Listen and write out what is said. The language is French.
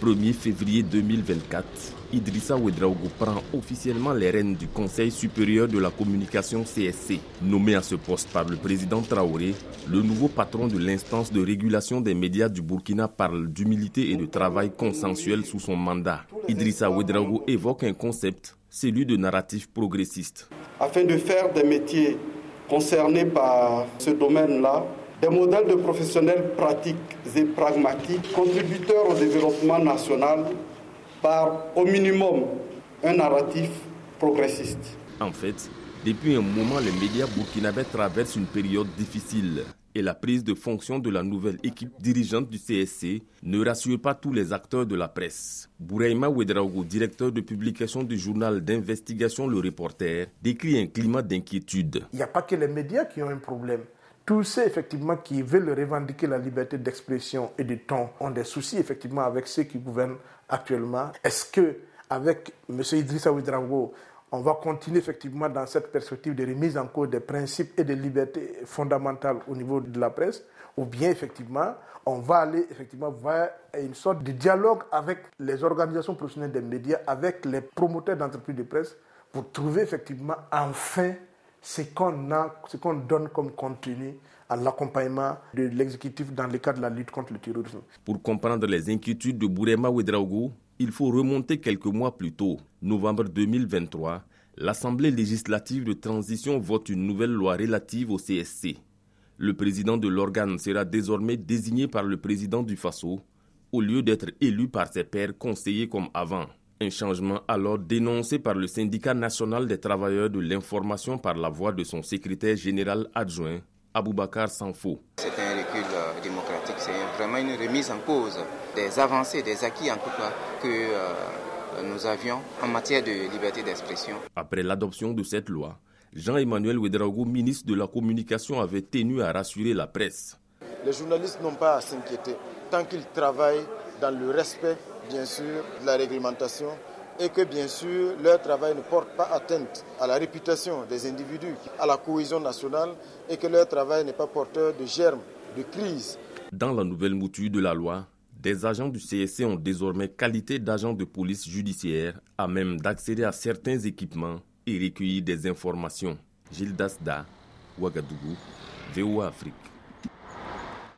1er février 2024, Idrissa Ouedraogo prend officiellement les rênes du Conseil supérieur de la communication CSC. Nommé à ce poste par le président Traoré, le nouveau patron de l'instance de régulation des médias du Burkina parle d'humilité et de travail consensuel sous son mandat. Idrissa Ouedraogo évoque un concept, celui de narratif progressiste. Afin de faire des métiers concernés par ce domaine-là, des modèles de professionnels pratiques et pragmatiques, contributeurs au développement national par au minimum un narratif progressiste. En fait, depuis un moment, les médias burkinabés traversent une période difficile et la prise de fonction de la nouvelle équipe dirigeante du CSC ne rassure pas tous les acteurs de la presse. Bouraïma Ouedraogo, directeur de publication du journal d'investigation Le Reporter, décrit un climat d'inquiétude. Il n'y a pas que les médias qui ont un problème. Tous ceux effectivement qui veulent revendiquer la liberté d'expression et de ton ont des soucis effectivement avec ceux qui gouvernent actuellement. Est-ce que avec M. Idrissa Ouedraogo, on va continuer effectivement dans cette perspective de remise en cause des principes et des libertés fondamentales au niveau de la presse, ou bien effectivement on va aller effectivement vers une sorte de dialogue avec les organisations professionnelles des médias, avec les promoteurs d'entreprises de presse, pour trouver effectivement enfin ce qu'on a, ce qu'on donne comme contenu à l'accompagnement de l'exécutif dans le cadre de la lutte contre le terrorisme. Pour comprendre les inquiétudes de Bourema Ouedraogo, il faut remonter quelques mois plus tôt, novembre 2023, l'Assemblée législative de transition vote une nouvelle loi relative au CSC. Le président de l'organe sera désormais désigné par le président du FASO, au lieu d'être élu par ses pairs conseillers comme avant. Un changement alors dénoncé par le syndicat national des travailleurs de l'information par la voix de son secrétaire général adjoint, Aboubakar Sanfo. C'est un recul euh, démocratique, c'est vraiment une remise en cause des avancées, des acquis en tout cas que euh, nous avions en matière de liberté d'expression. Après l'adoption de cette loi, Jean-Emmanuel Ouedraogo, ministre de la Communication, avait tenu à rassurer la presse. Les journalistes n'ont pas à s'inquiéter tant qu'ils travaillent dans le respect bien sûr, de la réglementation et que bien sûr leur travail ne porte pas atteinte à la réputation des individus, à la cohésion nationale et que leur travail n'est pas porteur de germes de crise. Dans la nouvelle mouture de la loi, des agents du CSC ont désormais qualité d'agents de police judiciaire à même d'accéder à certains équipements et recueillir des informations. Gilles Dasda, Ouagadougou, VOA Afrique.